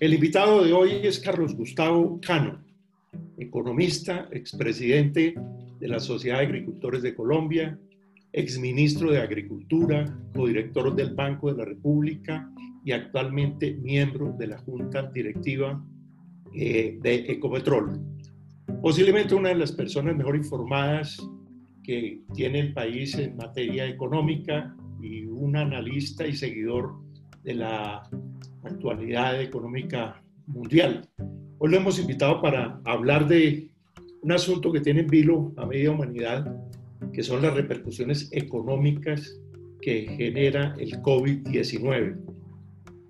El invitado de hoy es Carlos Gustavo Cano, economista, expresidente de la Sociedad de Agricultores de Colombia, exministro de Agricultura, codirector del Banco de la República y actualmente miembro de la Junta Directiva eh, de Ecopetrol. Posiblemente una de las personas mejor informadas que tiene el país en materia económica y un analista y seguidor de la actualidad económica mundial. Hoy lo hemos invitado para hablar de un asunto que tiene en vilo a media humanidad, que son las repercusiones económicas que genera el COVID-19.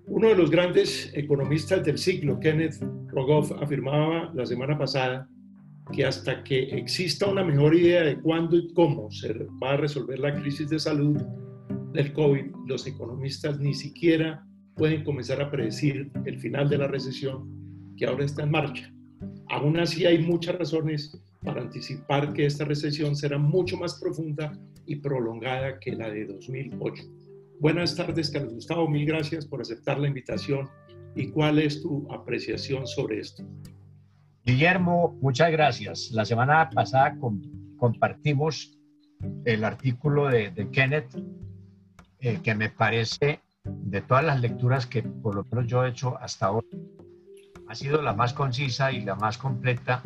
Uno de los grandes economistas del siglo, Kenneth Rogoff, afirmaba la semana pasada que hasta que exista una mejor idea de cuándo y cómo se va a resolver la crisis de salud del COVID, los economistas ni siquiera pueden comenzar a predecir el final de la recesión que ahora está en marcha. Aún así hay muchas razones para anticipar que esta recesión será mucho más profunda y prolongada que la de 2008. Buenas tardes, Carlos Gustavo. Mil gracias por aceptar la invitación. ¿Y cuál es tu apreciación sobre esto? Guillermo, muchas gracias. La semana pasada compartimos el artículo de, Kenneth, eh, que me parece, de todas las lecturas que por lo menos yo he hecho hasta ahora, ha sido la más concisa y la más completa,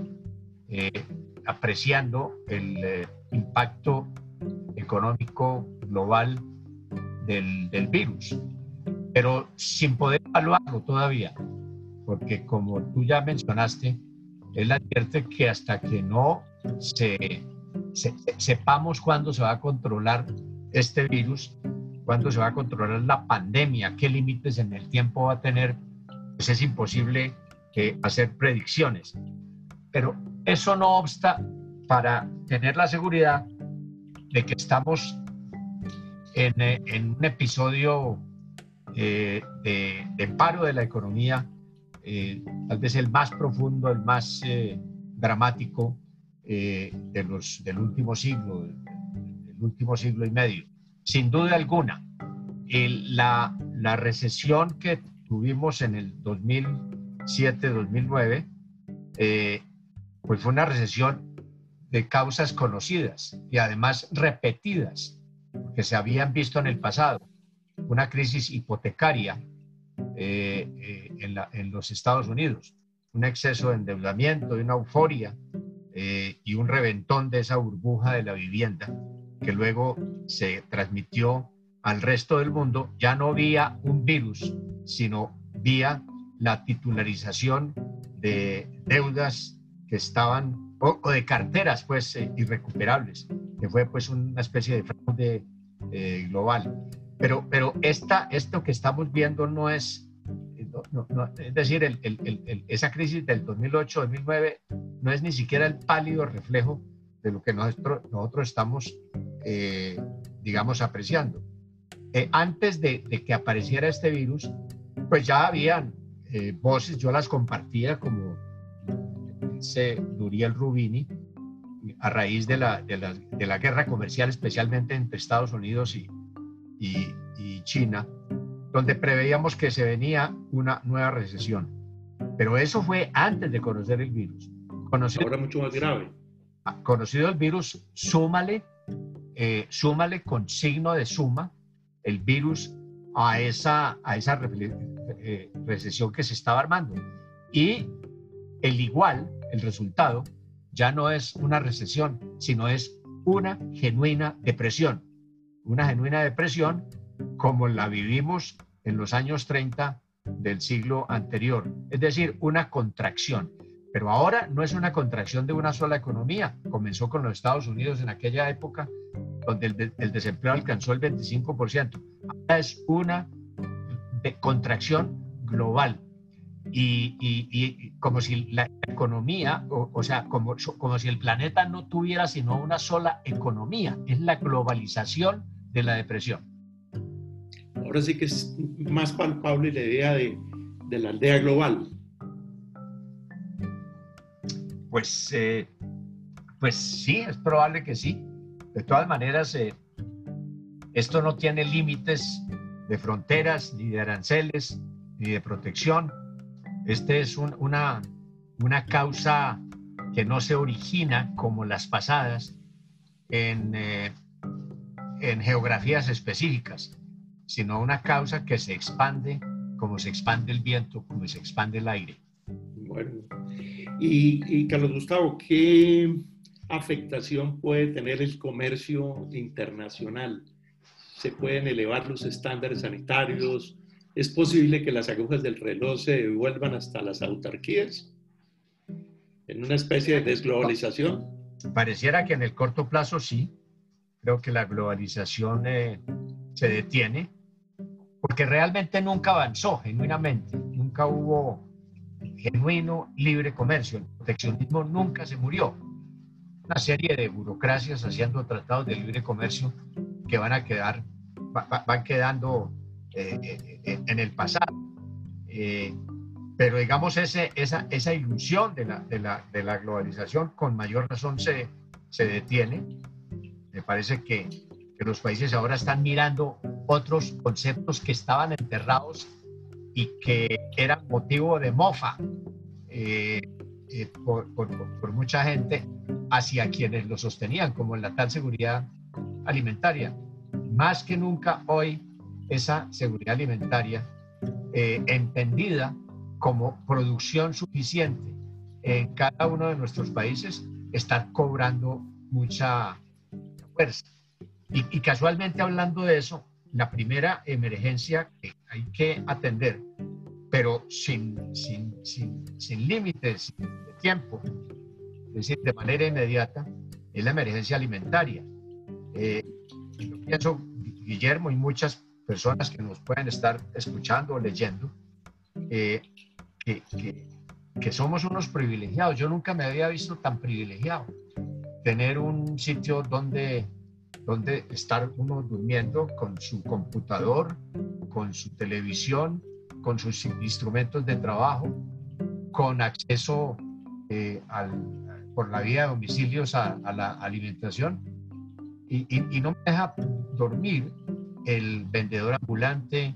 eh, apreciando el eh, impacto económico global del, del virus, pero sin poder evaluarlo todavía, porque como tú ya mencionaste, él advierte que hasta que no se, sepamos cuándo se va a controlar este virus, cuándo se va a controlar la pandemia, qué límites en el tiempo va a tener, pues es imposible hacer predicciones. Pero eso no obsta para tener la seguridad de que estamos en, un episodio eh, de, de, paro de la economía eh, tal vez el más profundo, el más eh, dramático eh, de los, del último siglo, del, último siglo y medio. Sin duda alguna, la, recesión que tuvimos en el 2007-2009, pues fue una recesión de causas conocidas y además repetidas, que se habían visto en el pasado. Una crisis hipotecaria eh, eh, en, los Estados Unidos. Un exceso de endeudamiento, una euforia eh, y un reventón de esa burbuja de la vivienda que luego se transmitió al resto del mundo, ya no vía un virus, sino vía la titularización de deudas que estaban, o, de carteras pues irrecuperables, que fue pues una especie de fraude global. Pero, pero esta, esto que estamos viendo no es es decir, esa crisis del 2008-2009 no es ni siquiera el pálido reflejo de lo que nosotros, nosotros estamos, eh, digamos, apreciando. Eh, antes de, que apareciera este virus, pues ya habían eh, voces, yo las compartía como dice Duriel Rubini, a raíz de la, de la, guerra comercial, especialmente entre Estados Unidos y, y, y China, donde preveíamos que se venía una nueva recesión. Pero eso fue antes de conocer el virus. Conocido, Ahora mucho más grave. Ah, conocido el virus, súmale, eh, súmale con signo de suma el virus a esa, a esa eh, recesión que se estaba armando. Y el igual, el resultado, ya no es una recesión, sino es una genuina depresión. Una genuina depresión como la vivimos en los años 30 del siglo anterior, es decir, una contracción. Pero ahora no es una contracción de una sola economía. Comenzó con los Estados Unidos en aquella época, donde el, desempleo alcanzó el 25%. Ahora es una contracción global. Y, como si la economía, o, o sea, como, como si el planeta no tuviera sino una sola economía. Es la globalización de la depresión ahora sí que es más palpable la idea de, la aldea global. Pues, eh, pues sí, es probable que sí. De todas maneras, eh, esto no tiene límites de fronteras, ni de aranceles, ni de protección. Este es una, una causa que no se origina como las pasadas en, eh, en geografías específicas, sino una causa que se expande como se expande el viento, como se expande el aire. Bueno, y, y Carlos Gustavo, ¿qué afectación puede tener el comercio internacional? ¿Se pueden elevar los estándares sanitarios? ¿Es posible que las agujas del reloj se devuelvan hasta las autarquías? ¿En una especie de desglobalización? Pareciera que en el corto plazo sí. Creo que la globalización eh, se detiene porque realmente nunca avanzó genuinamente. Nunca hubo genuino libre comercio. El proteccionismo nunca se murió una serie de burocracias haciendo tratados de libre comercio que van a quedar, van quedando eh, eh, en el pasado. Eh, pero digamos, ese, esa, esa ilusión de la, de, la, de la, globalización con mayor razón se, se detiene. Me parece que, que, los países ahora están mirando otros conceptos que estaban enterrados y que eran motivo de mofa por, por, mucha gente hacia quienes lo sostenían, como la tal seguridad alimentaria. Más que nunca hoy, esa seguridad alimentaria, eh, entendida como producción suficiente en cada uno de nuestros países, está cobrando mucha fuerza. Y casualmente hablando de eso, la primera emergencia que hay que atender, pero sin, sin, sin, sin límites de tiempo, es decir, de manera inmediata, es la emergencia alimentaria. Eh, yo pienso, Guillermo y muchas personas que nos pueden estar escuchando o leyendo, eh, que, que, somos unos privilegiados. Yo nunca me había visto tan privilegiado. Tener un sitio donde, donde estar uno durmiendo con su computador, con su televisión, con sus instrumentos de trabajo, con acceso eh, al, por la vía de domicilios a, la alimentación. Y, no me deja dormir el vendedor ambulante,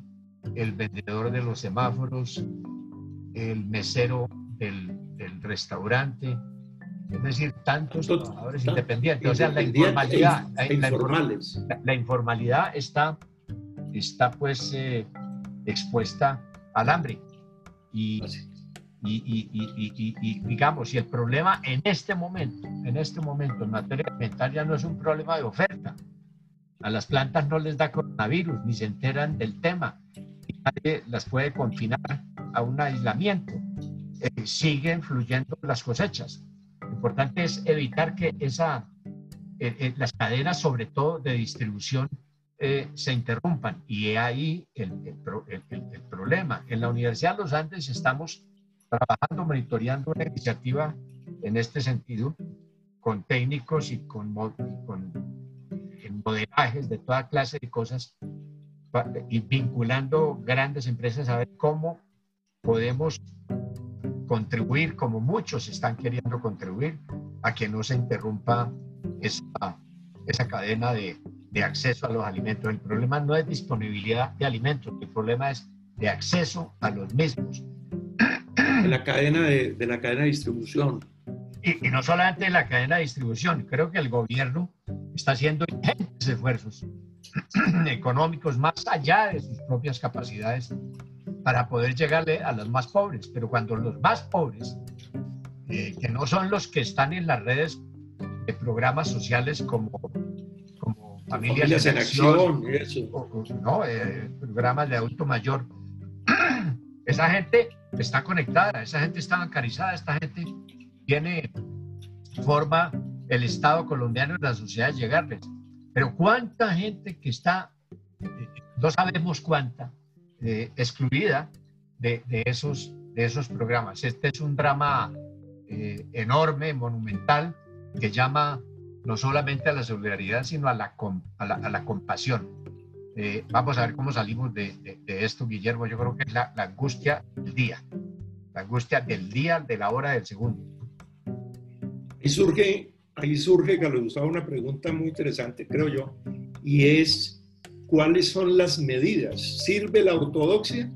el vendedor de los semáforos, el mesero del, restaurante, es decir, tantos trabajadores independientes. O sea, la informalidad, la, informalidad está, está pues eh, expuesta al hambre. Y, y, digamos, y el problema en este momento, en este momento en materia alimentaria no es un problema de oferta. A las plantas no les da coronavirus, ni se enteran del tema, y nadie las puede confinar a un aislamiento. Eh, siguen fluyendo las cosechas. Lo importante es evitar que esa, eh, eh, las cadenas, sobre todo de distribución, se interrumpan. Y ahí el, el, el, problema. En la Universidad de los Andes estamos trabajando, monitoreando una iniciativa en este sentido, con técnicos y con, con modelajes de toda clase de cosas y vinculando grandes empresas a ver cómo podemos contribuir, como muchos están queriendo contribuir, a que no se interrumpa esa, esa cadena de, de acceso a los alimentos. El problema no es disponibilidad de alimentos, el problema es de acceso a los mismos de la cadena de, de la cadena de distribución. Y, y, no solamente en la cadena de distribución, creo que el gobierno está haciendo intensos esfuerzos económicos más allá de sus propias capacidades para poder llegarle a los más pobres. Pero cuando los más pobres, eh, que no son los que están en las redes de programas sociales como, como Familias, en Acción, no, eh, programas de adulto mayor, esa gente está conectada, esa gente está bancarizada, esta gente tiene forma el Estado colombiano y la sociedad llegarles. Pero cuánta gente que está, eh, no sabemos cuánta, eh, excluida de, esos, de esos programas. Este es un drama eh, enorme, monumental, que llama no solamente a la solidaridad, sino a la, a la, a la compasión. Eh, vamos a ver cómo salimos de, esto, Guillermo. Yo creo que es la, angustia del día, la angustia del día, de la hora, del segundo. Ahí surge, ahí surge, Carlos Gustavo, una pregunta muy interesante, creo yo, y es, ¿cuáles son las medidas? ¿Sirve la ortodoxia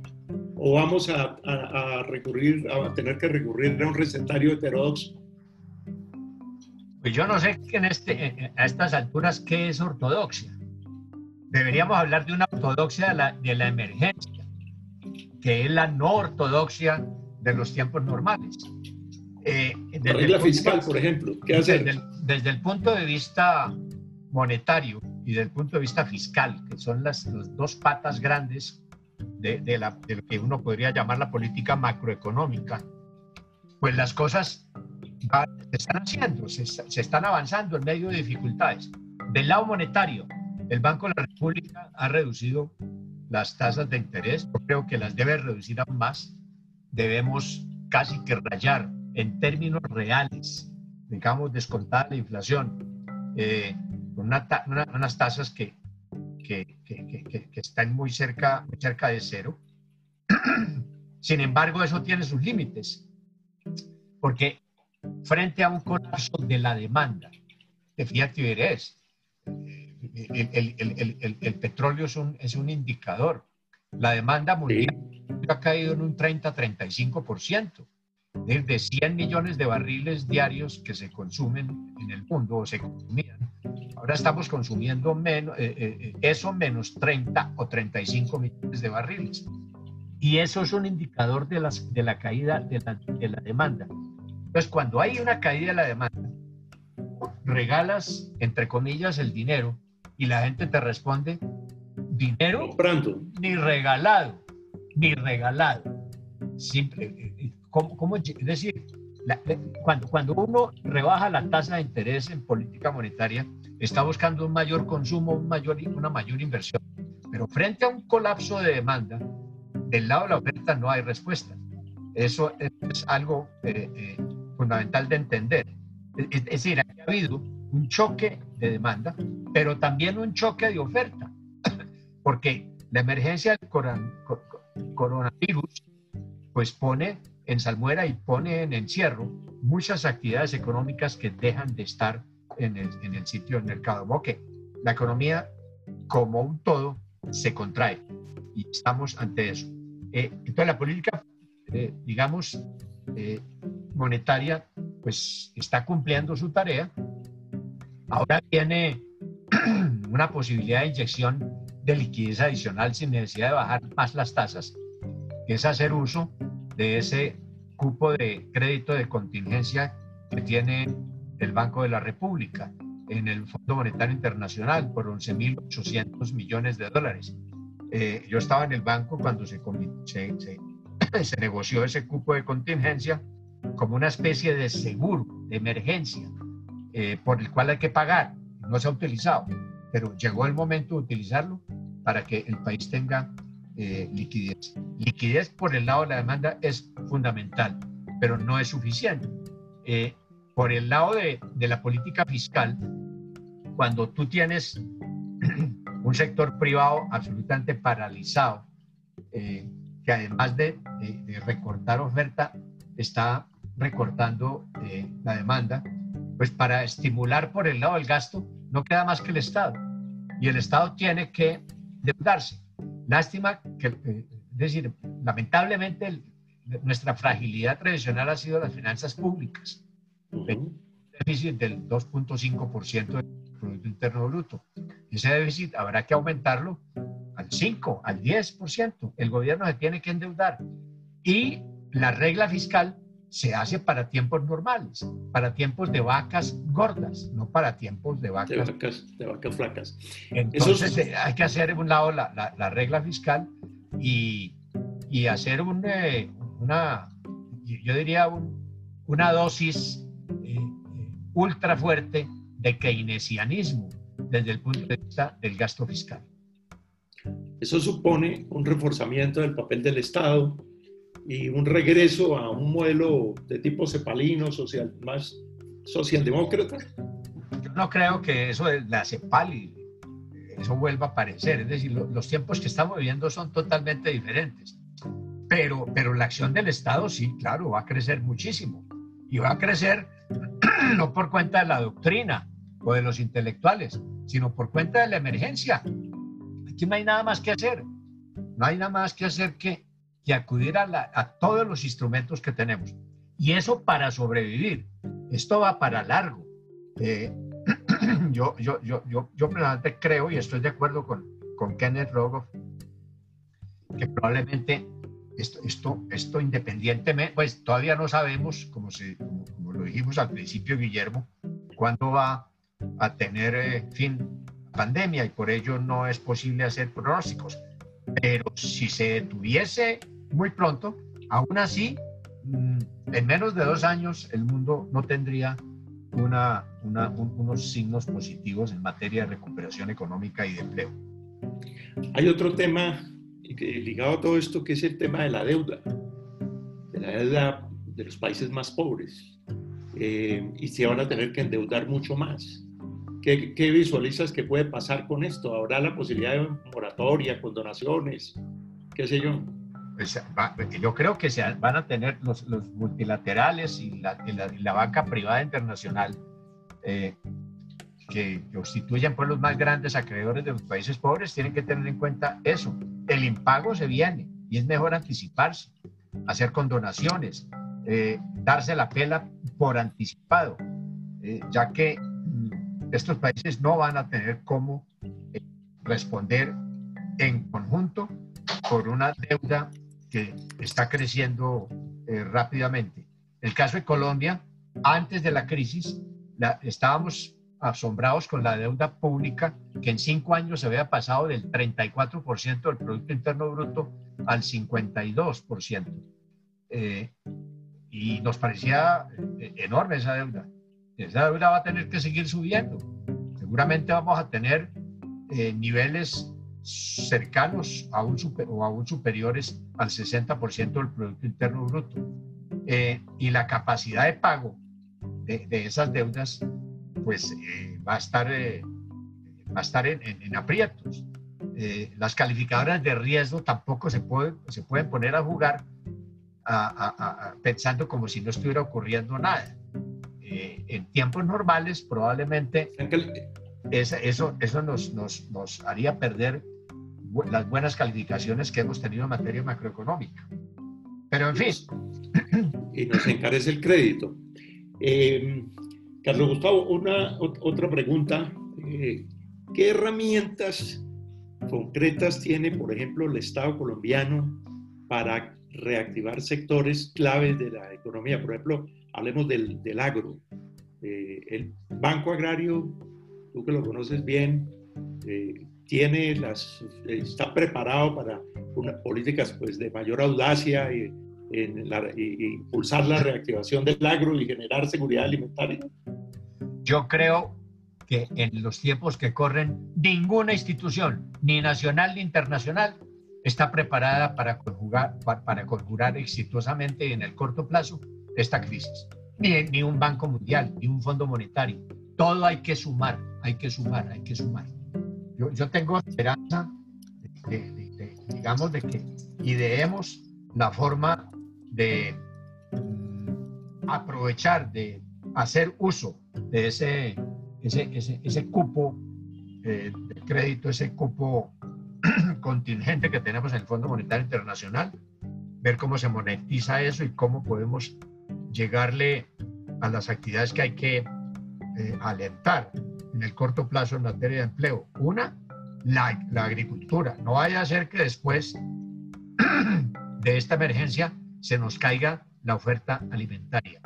¿O vamos a, recurrir, a tener que recurrir a un recetario heterodoxo? Pues yo no sé en este, a estas alturas qué es ortodoxia. Deberíamos hablar de una ortodoxia de la, de la emergencia, que es la no ortodoxia de los tiempos normales. Eh, la regla fiscal, por ejemplo, ¿qué hacer? Desde el, punto de vista monetario y desde el punto de vista fiscal, que son las, dos patas grandes de, la, lo que uno podría llamar la política macroeconómica, pues las cosas se están haciendo, se, se, están avanzando en medio de dificultades. Del lado monetario, el Banco de la República ha reducido las tasas de interés, yo creo que las debe reducir aún más. Debemos casi que rayar en términos reales, digamos, descontar la inflación, eh, con unas tasas que, que, que, que, están muy cerca, cerca de cero. Sin embargo, eso tiene sus límites, porque frente a un colapso de la demanda de fiat el, el, el, el, petróleo es un, es un indicador. La demanda mundial ha caído en un 30-35% de 100 millones de barriles diarios que se consumen en el mundo o se consumían. Ahora estamos consumiendo menos, eh, eh, eh, eso menos 30 o 35 millones de barriles. Y eso es un indicador de, las, de la caída de la, de la demanda. Entonces, cuando hay una caída de la demanda, regalas, entre comillas, el dinero y la gente te responde, dinero ni regalado, ni regalado. Simple, ¿Cómo, es decir, cuando, cuando uno rebaja la tasa de interés en política monetaria, está buscando un mayor consumo, un mayor, una mayor inversión. Pero frente a un colapso de demanda, del lado de la oferta no hay respuesta. Eso es algo eh, eh, fundamental de entender. Es, decir, ha habido un choque de demanda, pero también un choque de oferta, porque la emergencia del coronavirus pues pone en salmuera y pone en encierro muchas actividades económicas que dejan de estar en el, en el sitio del mercado. que la economía como un todo se contrae y estamos ante eso. Eh, entonces la política, eh, digamos, eh, monetaria, pues está cumpliendo su tarea. Ahora tiene una posibilidad de inyección de liquidez adicional sin necesidad de bajar más las tasas, que es hacer uso de ese cupo de crédito de contingencia que tiene el Banco de la República en el Fondo Monetario Internacional por 11.800 millones de dólares. Eh, yo estaba en el banco cuando se, se, se, negoció ese cupo de contingencia como una especie de seguro de emergencia eh, por el cual hay que pagar. No se ha utilizado, pero llegó el momento de utilizarlo para que el país tenga eh, liquidez. Liquidez por el lado de la demanda es fundamental, pero no es suficiente. Eh, por el lado de, de, la política fiscal, cuando tú tienes un sector privado absolutamente paralizado, que además de, de, recortar oferta, está recortando la demanda, pues para estimular por el lado del gasto, no queda más que el Estado. Y el Estado tiene que deudarse. Lástima que, eh, es decir, lamentablemente nuestra fragilidad tradicional ha sido las finanzas públicas. Un déficit del 2.5% del Producto Interno Bruto. Ese déficit habrá que aumentarlo al 5, al 10%. El gobierno se tiene que endeudar. Y la regla fiscal se hace para tiempos normales, para tiempos de vacas gordas, no para tiempos de vacas, de vacas, flacas. Entonces eh, hay que hacer un lado la, la, regla fiscal y, y hacer un, eh, una, yo diría, un, una dosis eh, ultra fuerte de keynesianismo desde el punto de vista del gasto fiscal. Eso supone un reforzamiento del papel del Estado, y un regreso a un modelo de tipo cepalino, social, más socialdemócrata? Yo no creo que eso de la cepal eso vuelva a aparecer. Es decir, los tiempos que estamos viviendo son totalmente diferentes. Pero, pero la acción del Estado, sí, claro, va a crecer muchísimo. Y va a crecer no por cuenta de la doctrina o de los intelectuales, sino por cuenta de la emergencia. Aquí no hay nada más que hacer. No hay nada más que hacer que que acudir a, a todos los instrumentos que tenemos. Y eso para sobrevivir. Esto va para largo. Eh, yo, yo, yo, yo, yo personalmente creo, y estoy de acuerdo con, con Kenneth Rogoff, que probablemente esto, esto, esto independientemente, pues todavía no sabemos, como, se, como, lo dijimos al principio, Guillermo, cuándo va a tener eh, fin pandemia y por ello no es posible hacer pronósticos. Pero si se detuviese muy pronto, aún así, mm, en menos de dos años el mundo no tendría una, unos signos positivos en materia de recuperación económica y de empleo. Hay otro tema ligado a todo esto que es el tema de la deuda, de la deuda de los países más pobres. Eh, y se van a tener que endeudar mucho más. ¿Qué, ¿Qué, visualizas que puede pasar con esto? ¿Habrá la posibilidad de moratoria, con donaciones? ¿Qué sé yo? Yo creo que se van a tener los, multilaterales y la, banca privada internacional eh, que constituyen pues los más grandes acreedores de los países pobres tienen que tener en cuenta eso. El impago se viene y es mejor anticiparse, hacer condonaciones, eh, darse la pela por anticipado, eh, ya que mm, estos países no van a tener cómo responder en conjunto por una deuda que está creciendo eh, rápidamente. El caso de Colombia, antes de la crisis, estábamos asombrados con la deuda pública, que en cinco años se había pasado del 34% del Producto Interno Bruto al 52%. Eh, y nos parecía eh, enorme esa deuda. Esa deuda va a tener que seguir subiendo. Seguramente vamos a tener niveles cercanos a un o aún superiores al 60% del Producto Interno Bruto. Eh, y la capacidad de pago de, esas deudas, pues eh, va a estar, eh, va a estar en, en, aprietos. las calificadoras de riesgo tampoco se, pueden se pueden poner a jugar pensando como si no estuviera ocurriendo nada. en tiempos normales probablemente eso, eso nos, nos, nos haría perder las buenas calificaciones que hemos tenido en materia macroeconómica. Pero en fin. Y nos encarece el crédito. Eh, Carlos Gustavo, una otra pregunta. Eh, ¿Qué herramientas concretas tiene, por ejemplo, el Estado colombiano para reactivar sectores claves de la economía? Por ejemplo, hablemos del, del agro. Eh, el Banco Agrario, tú que lo conoces bien, tiene las, está preparado para unas políticas pues, de mayor audacia y, en impulsar la reactivación del agro y generar seguridad alimentaria? Yo creo que en los tiempos que corren, ninguna institución, ni nacional ni internacional, está preparada para conjugar, para conjurar exitosamente en el corto plazo esta crisis. Ni, ni un Banco Mundial, ni un Fondo Monetario. Todo hay que sumar, hay que sumar, hay que sumar yo, tengo esperanza, de, digamos, de que ideemos la forma de mm, aprovechar, de hacer uso de ese, ese, ese, ese cupo eh, de crédito, ese cupo contingente que tenemos en el Fondo Monetario Internacional, ver cómo se monetiza eso y cómo podemos llegarle a las actividades que hay que eh, alentar en el corto plazo en materia de empleo. Una, la, la agricultura. No vaya a ser que después de esta emergencia se nos caiga la oferta alimentaria.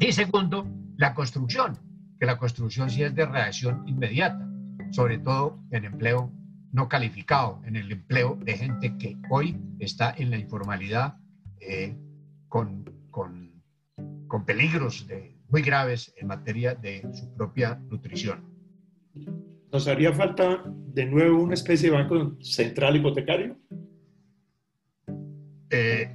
Y segundo, la construcción, que la construcción sí es de reacción inmediata, sobre todo en empleo no calificado, en el empleo de gente que hoy está en la informalidad eh, con, con, con, peligros de, muy graves en materia de su propia nutrición. ¿Nos haría falta de nuevo una especie de banco central hipotecario? Eh,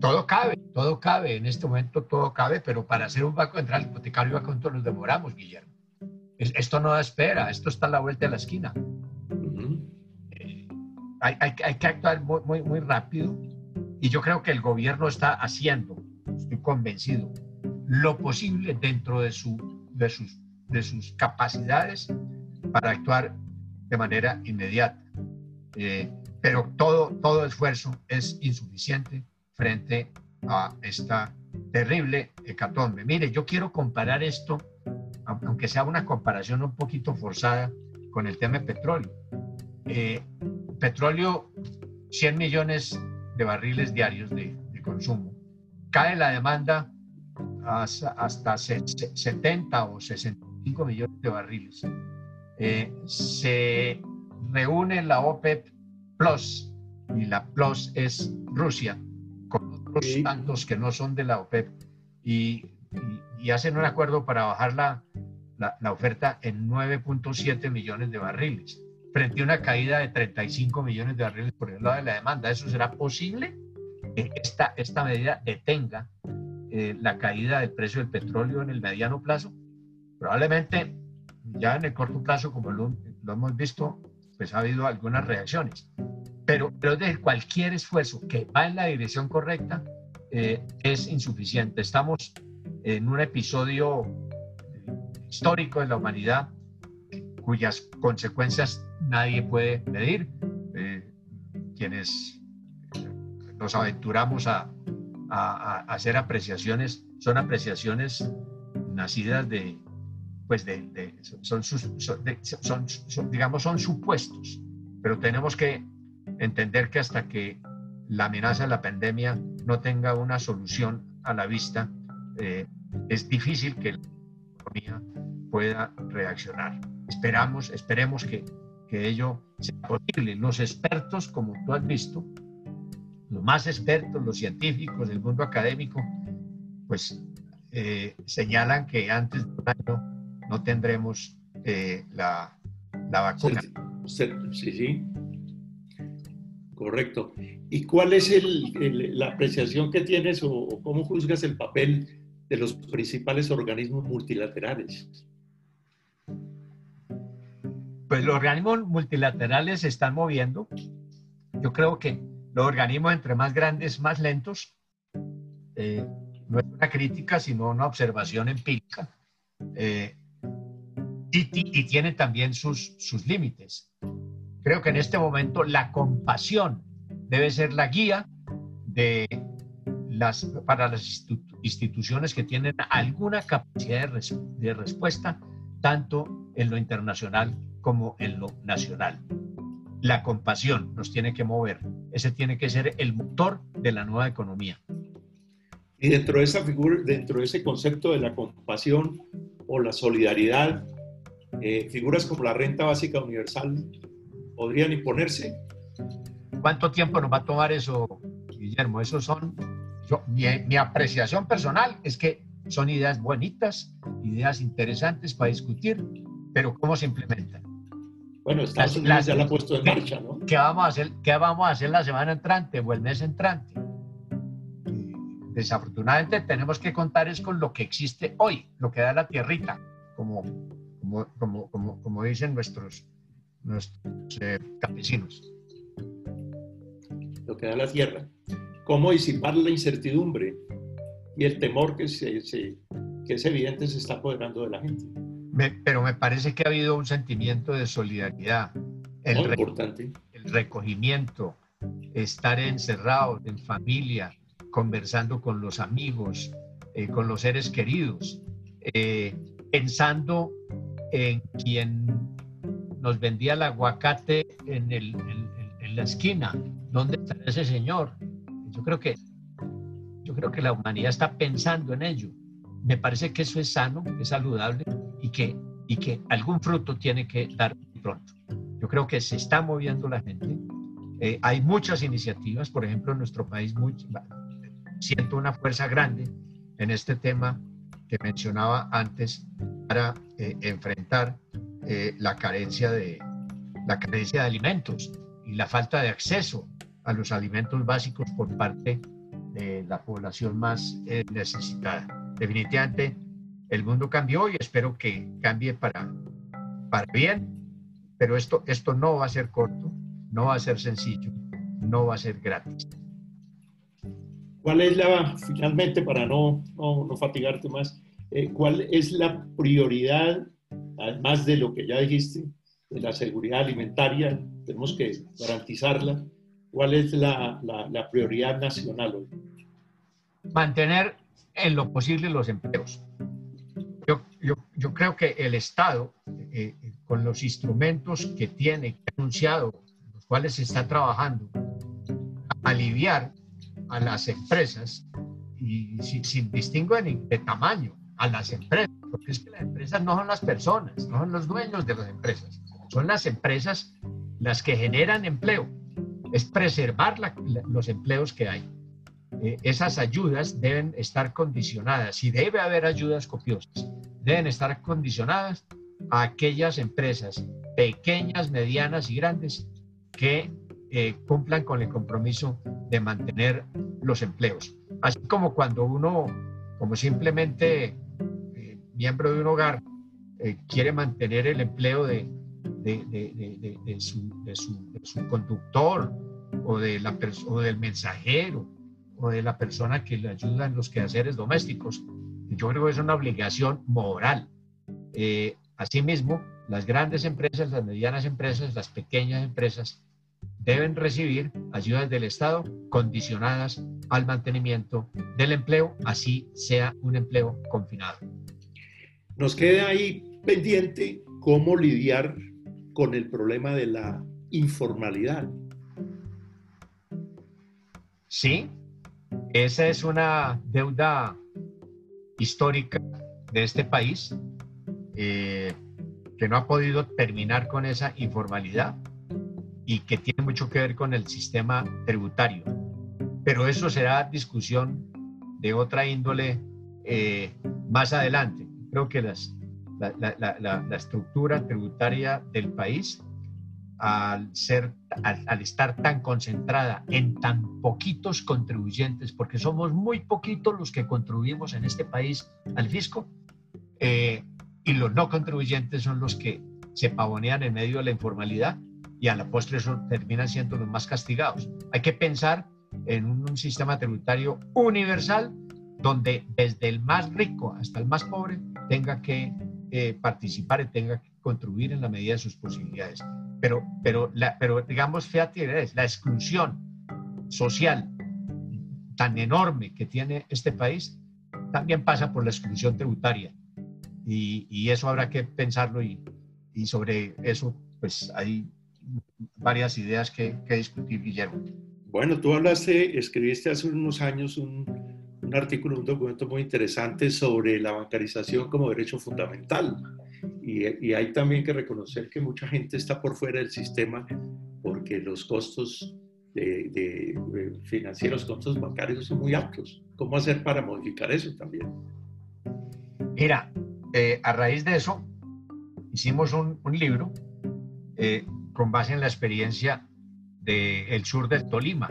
todo cabe, todo cabe, en este momento todo cabe, pero para hacer un banco central hipotecario, ¿a cuánto nos demoramos, Guillermo? esto no da espera, esto está a la vuelta de la esquina. Eh, hay, hay, hay, que actuar muy, muy, muy rápido y yo creo que el gobierno está haciendo, estoy convencido, lo posible dentro de, su, de, sus, de sus capacidades para actuar de manera inmediata. Eh, pero todo, todo esfuerzo es insuficiente frente a esta terrible hecatombe. Mire, yo quiero comparar esto, aunque sea una comparación un poquito forzada, con el tema de petróleo. Eh, petróleo, 100 millones de barriles diarios de, consumo. Cae la demanda hasta, 70 o 65 millones de barriles. Eh, se reúne la OPEP Plus, y la Plus es Rusia, con otros tantos que no son de la OPEP, y, hacen un acuerdo para bajar la, la oferta en 9.7 millones de barriles frente a una caída de 35 millones de barriles por el lado de la demanda. ¿Eso será posible? Que esta, esta medida detenga eh, la caída del precio del petróleo en el mediano plazo. Probablemente ya en el corto plazo, como lo, hemos visto, pues ha habido algunas reacciones. Pero, pero de cualquier esfuerzo que va en la dirección correcta eh, es insuficiente. Estamos en un episodio histórico de la humanidad cuyas consecuencias nadie puede medir. Eh, quienes nos aventuramos a, hacer apreciaciones son apreciaciones nacidas de, pues de, son, son, digamos, son supuestos, pero tenemos que entender que hasta que la amenaza de la pandemia no tenga una solución a la vista, eh, es difícil que la economía pueda reaccionar. Esperamos, esperemos que, que ello sea posible. Los expertos, como tú has visto, los más expertos, los científicos del mundo académico, pues eh, señalan que antes de un año no tendremos eh, la, la, vacuna. Sí, sí, Correcto. ¿Y cuál es el, la apreciación que tienes o cómo juzgas el papel de los principales organismos multilaterales? pues los organismos multilaterales se están moviendo. Yo creo que los organismos entre más grandes, más lentos. Eh, no es una crítica, sino una observación empírica. Eh, y, tiene también sus, sus límites. Creo que en este momento la compasión debe ser la guía de las, para las instituciones que tienen alguna capacidad de respuesta, tanto en lo internacional como en lo nacional. La compasión nos tiene que mover. Ese tiene que ser el motor de la nueva economía. Y dentro de esa figura, dentro de ese concepto de la compasión o la solidaridad, eh, figuras como la renta básica universal podrían imponerse. ¿Cuánto tiempo nos va a tomar eso, Guillermo? Esos son, mi, mi apreciación personal es que son ideas bonitas, ideas interesantes para discutir, pero ¿cómo se implementan? Bueno, Estados Unidos ya la ha puesto en marcha, ¿no? ¿Qué vamos, a hacer, ¿Qué vamos a hacer la semana entrante o el mes entrante? Desafortunadamente tenemos que contar es con lo que existe hoy, lo que da la tierrita, como, como, como, como, dicen nuestros, nuestros eh, campesinos. Lo que da la tierra. ¿Cómo disipar la incertidumbre y el temor que, se, que es evidente se está apoderando de la gente? Pero me parece que ha habido un sentimiento de solidaridad. El, Muy importante. el recogimiento, estar encerrados en familia, conversando con los amigos, eh, con los seres queridos, eh, pensando en quien nos vendía el aguacate en, el, en, la esquina. ¿Dónde está ese señor? Yo creo que yo creo que la humanidad está pensando en ello. Me parece que eso es sano, es saludable que, y que algún fruto tiene que dar pronto. Yo creo que se está moviendo la gente. Eh, hay muchas iniciativas, por ejemplo, en nuestro país muy, siento una fuerza grande en este tema que mencionaba antes para eh, enfrentar eh, la, carencia de, la carencia de alimentos y la falta de acceso a los alimentos básicos por parte de la población más necesitada. Definitivamente el mundo cambió y espero que cambie para, para bien, pero esto, esto no va a ser corto, no va a ser sencillo, no va a ser gratis. ¿Cuál es la, finalmente, para no, no, fatigarte más, eh, cuál es la prioridad, además de lo que ya dijiste, de la seguridad alimentaria, tenemos que garantizarla. ¿Cuál es la, la, prioridad nacional hoy? Mantener en lo posible los empleos. Yo, yo, creo que el Estado, eh, con los instrumentos que tiene, que ha anunciado, los cuales está trabajando, aliviar a las empresas, y sin, sin distingo de, de tamaño, a las empresas, porque es que las empresas no son las personas, no son los dueños de las empresas, son las empresas las que generan empleo, es preservar los empleos que hay. Eh, esas ayudas deben estar condicionadas, y debe haber ayudas copiosas, deben estar condicionadas a aquellas empresas pequeñas, medianas y grandes que eh, cumplan con el compromiso de mantener los empleos. Así como cuando uno, como simplemente eh, miembro de un hogar, quiere mantener el empleo de, de, su, conductor o, de la o del mensajero o de la persona que le ayuda en los quehaceres domésticos. Yo creo que es una obligación moral. Eh, asimismo, las grandes empresas, las medianas empresas, las pequeñas empresas deben recibir ayudas del Estado condicionadas al mantenimiento del empleo, así sea un empleo confinado. Nos queda ahí pendiente cómo lidiar con el problema de la informalidad. Sí, esa es una deuda histórica de este país eh, que no ha podido terminar con esa informalidad y que tiene mucho que ver con el sistema tributario. Pero eso será discusión de otra índole eh, más adelante. Creo que la, estructura tributaria del país al, ser, al, estar tan concentrada en tan poquitos contribuyentes, porque somos muy poquitos los que contribuimos en este país al fisco, eh, y los no contribuyentes son los que se pavonean en medio de la informalidad y a la postre eso terminan siendo los más castigados. Hay que pensar en un sistema tributario universal donde desde el más rico hasta el más pobre tenga que eh, participar y tenga que contribuir en la medida de sus posibilidades. Pero, pero, la, pero digamos, fíjate, la exclusión social tan enorme que tiene este país también pasa por la exclusión tributaria. Y, y eso habrá que pensarlo y, y, sobre eso pues hay varias ideas que, que discutir, Guillermo. Bueno, tú hablaste, escribiste hace unos años un, un artículo, un documento muy interesante sobre la bancarización como derecho fundamental. Y, hay también que reconocer que mucha gente está por fuera del sistema porque los costos de, financieros, costos bancarios son muy altos. ¿Cómo hacer para modificar eso también? Mira, eh, a raíz de eso hicimos un, libro eh, con base en la experiencia del sur del Tolima,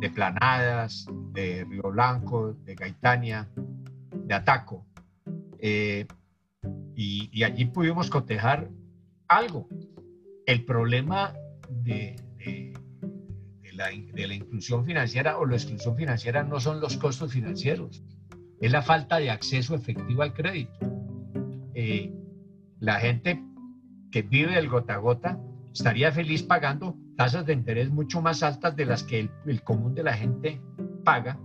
de Planadas, de Río Blanco, de Gaitania, de Ataco. Eh, y, allí pudimos cotejar algo. El problema de, la, inclusión financiera o la exclusión financiera no son los costos financieros, es la falta de acceso efectivo al crédito. Eh, la gente que vive del gota a gota estaría feliz pagando tasas de interés mucho más altas de las que el, común de la gente paga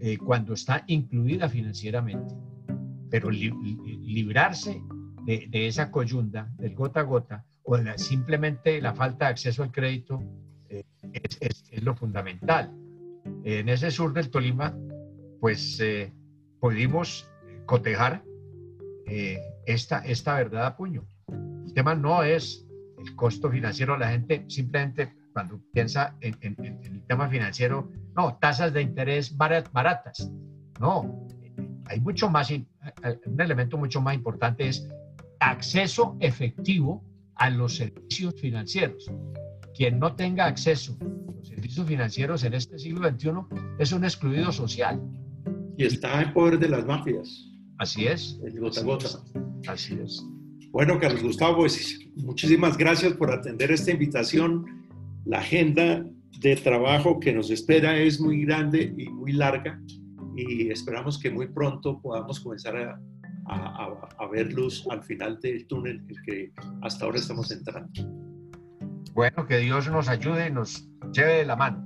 eh, cuando está incluida financieramente. Pero librarse de, esa coyunda, del gota a gota, o simplemente la falta de acceso al crédito, eh, es, lo fundamental. En ese sur del Tolima, pues eh, pudimos cotejar esta, esta verdad a puño. El tema no es el costo financiero, la gente simplemente cuando piensa en, el tema financiero, no, tasas de interés baratas. No, hay mucho más, un elemento mucho más importante es acceso efectivo a los servicios financieros. Quien no tenga acceso a los servicios financieros en este siglo XXI es un excluido social. Y está en poder de las mafias. Así es. El gota gota. Así es. Bueno, Carlos Gustavo, pues, muchísimas gracias por atender esta invitación. La agenda de trabajo que nos espera es muy grande y muy larga y esperamos que muy pronto podamos comenzar a, a, ver luz al final del túnel en que hasta ahora estamos entrando. Bueno, que Dios nos ayude y nos lleve de la mano.